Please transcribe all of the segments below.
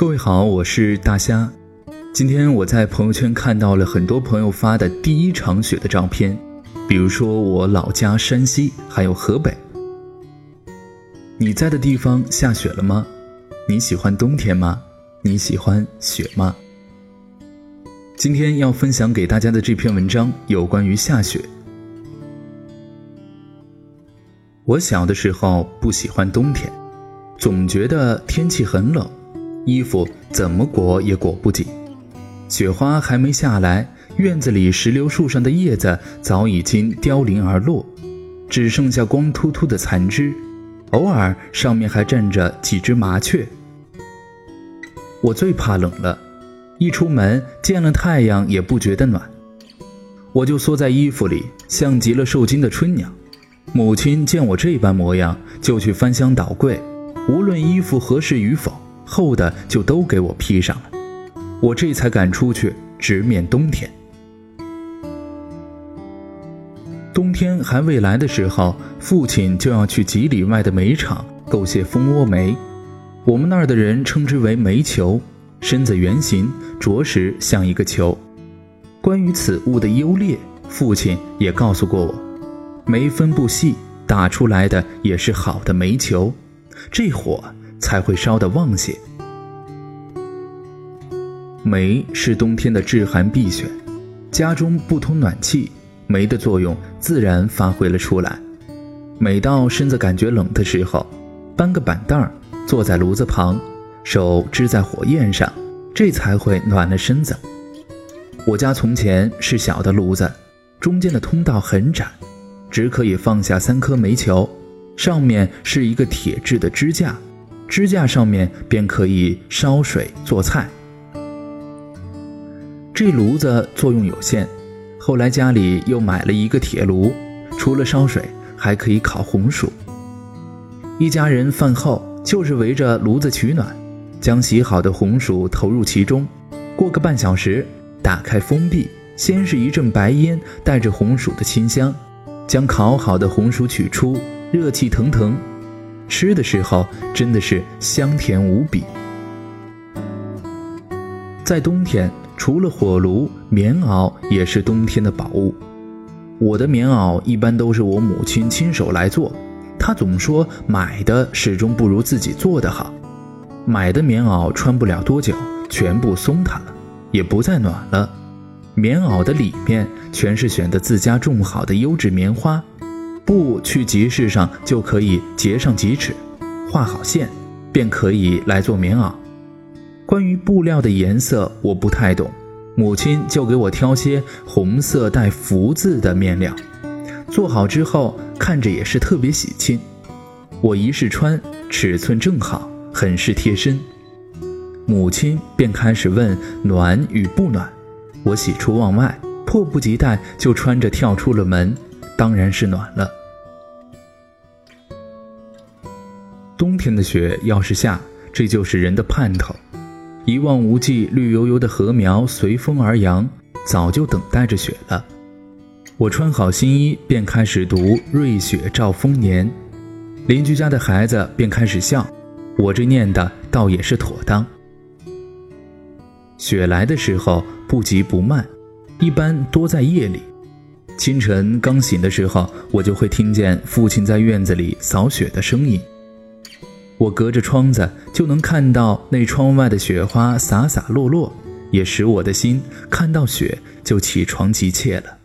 各位好，我是大虾。今天我在朋友圈看到了很多朋友发的第一场雪的照片，比如说我老家山西，还有河北。你在的地方下雪了吗？你喜欢冬天吗？你喜欢雪吗？今天要分享给大家的这篇文章有关于下雪。我小的时候不喜欢冬天，总觉得天气很冷，衣服怎么裹也裹不紧。雪花还没下来，院子里石榴树上的叶子早已经凋零而落，只剩下光秃秃的残枝，偶尔上面还站着几只麻雀。我最怕冷了，一出门见了太阳也不觉得暖，我就缩在衣服里，像极了受惊的春鸟。母亲见我这般模样，就去翻箱倒柜，无论衣服合适与否，厚的就都给我披上了。我这才敢出去直面冬天。冬天还未来的时候，父亲就要去几里外的煤场购些蜂窝煤，我们那儿的人称之为煤球，身子圆形，着实像一个球。关于此物的优劣，父亲也告诉过我。煤分布细，打出来的也是好的煤球，这火才会烧得旺些。煤是冬天的制寒避雪，家中不通暖气，煤的作用自然发挥了出来。每到身子感觉冷的时候，搬个板凳坐在炉子旁，手支在火焰上，这才会暖了身子。我家从前是小的炉子，中间的通道很窄。只可以放下三颗煤球，上面是一个铁制的支架，支架上面便可以烧水做菜。这炉子作用有限，后来家里又买了一个铁炉，除了烧水，还可以烤红薯。一家人饭后就是围着炉子取暖，将洗好的红薯投入其中，过个半小时，打开封闭，先是一阵白烟，带着红薯的清香。将烤好的红薯取出，热气腾腾，吃的时候真的是香甜无比。在冬天，除了火炉，棉袄也是冬天的宝物。我的棉袄一般都是我母亲亲手来做，她总说买的始终不如自己做的好。买的棉袄穿不了多久，全部松塌了，也不再暖了。棉袄的里面全是选的自家种好的优质棉花，布去集市上就可以结上几尺，画好线，便可以来做棉袄。关于布料的颜色我不太懂，母亲就给我挑些红色带福字的面料，做好之后看着也是特别喜庆。我一试穿，尺寸正好，很是贴身。母亲便开始问暖与不暖。我喜出望外，迫不及待就穿着跳出了门，当然是暖了。天的雪要是下，这就是人的盼头。一望无际、绿油油的禾苗随风而扬，早就等待着雪了。我穿好新衣，便开始读《瑞雪兆丰年》，邻居家的孩子便开始笑，我这念的倒也是妥当。雪来的时候不急不慢，一般多在夜里。清晨刚醒的时候，我就会听见父亲在院子里扫雪的声音。我隔着窗子就能看到那窗外的雪花洒洒落落，也使我的心看到雪就起床急切了。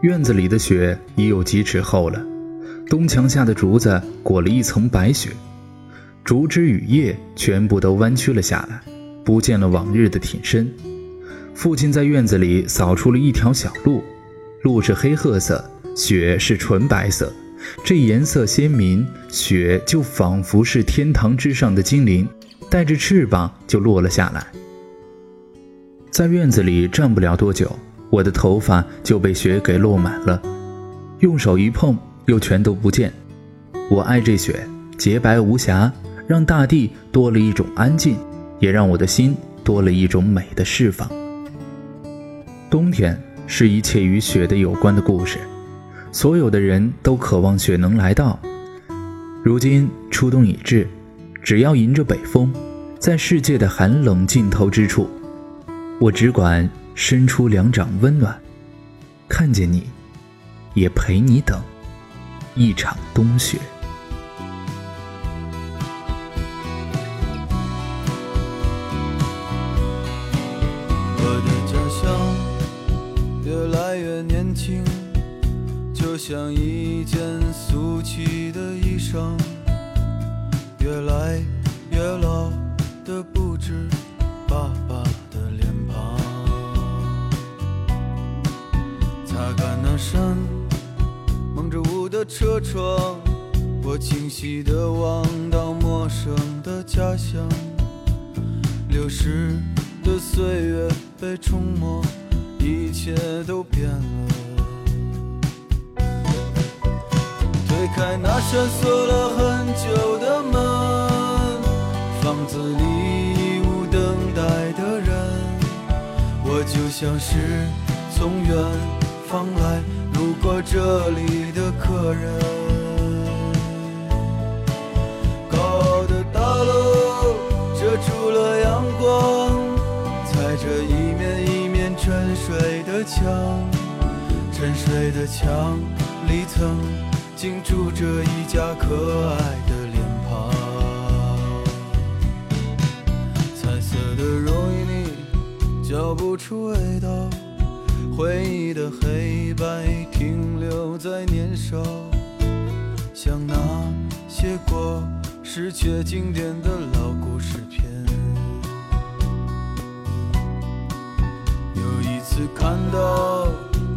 院子里的雪已有几尺厚了，东墙下的竹子裹了一层白雪。竹枝与叶全部都弯曲了下来，不见了往日的挺身。父亲在院子里扫出了一条小路，路是黑褐色，雪是纯白色。这颜色鲜明，雪就仿佛是天堂之上的精灵，带着翅膀就落了下来。在院子里站不了多久，我的头发就被雪给落满了，用手一碰，又全都不见。我爱这雪，洁白无瑕。让大地多了一种安静，也让我的心多了一种美的释放。冬天是一切与雪的有关的故事，所有的人都渴望雪能来到。如今初冬已至，只要迎着北风，在世界的寒冷尽头之处，我只管伸出两掌温暖，看见你，也陪你等一场冬雪。像一件俗气的衣裳。越来越老的不止爸爸的脸庞，擦干那扇蒙着雾的车窗，我清晰地望到陌生的家乡，流逝的岁月被冲没，一切都变了。开那扇锁了很久的门，房子里已无等待的人，我就像是从远方来路过这里的客人。高傲的大楼遮住了阳光，踩着一面一面沉睡的墙，沉睡的墙里曾。竟住着一家可爱的脸庞，彩色的容易腻，嚼不出味道。回忆的黑白停留在年少，像那些过时却经典的老故事片。有一次看到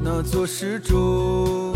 那座石柱。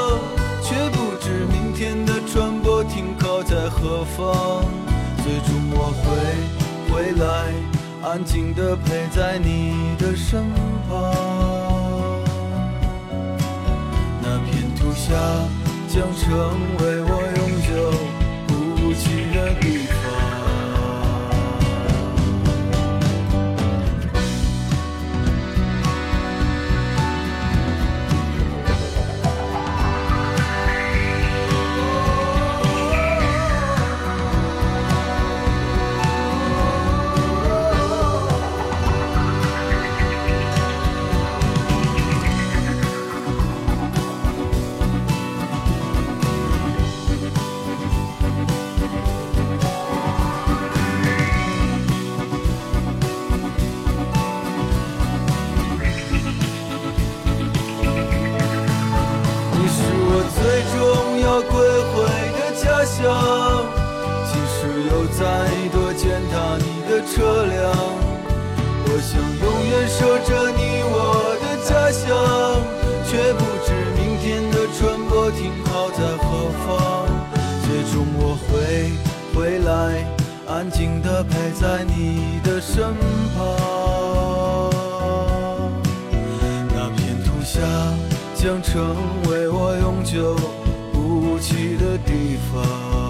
在何方？最终我会回来，安静地陪在你的身旁。那片土下将成为再多践踏你的车辆，我想永远守着你我的家乡，却不知明天的船舶停靠在何方。最终我会回来，安静地陪在你的身旁。那片土下将成为我永久不弃的地方。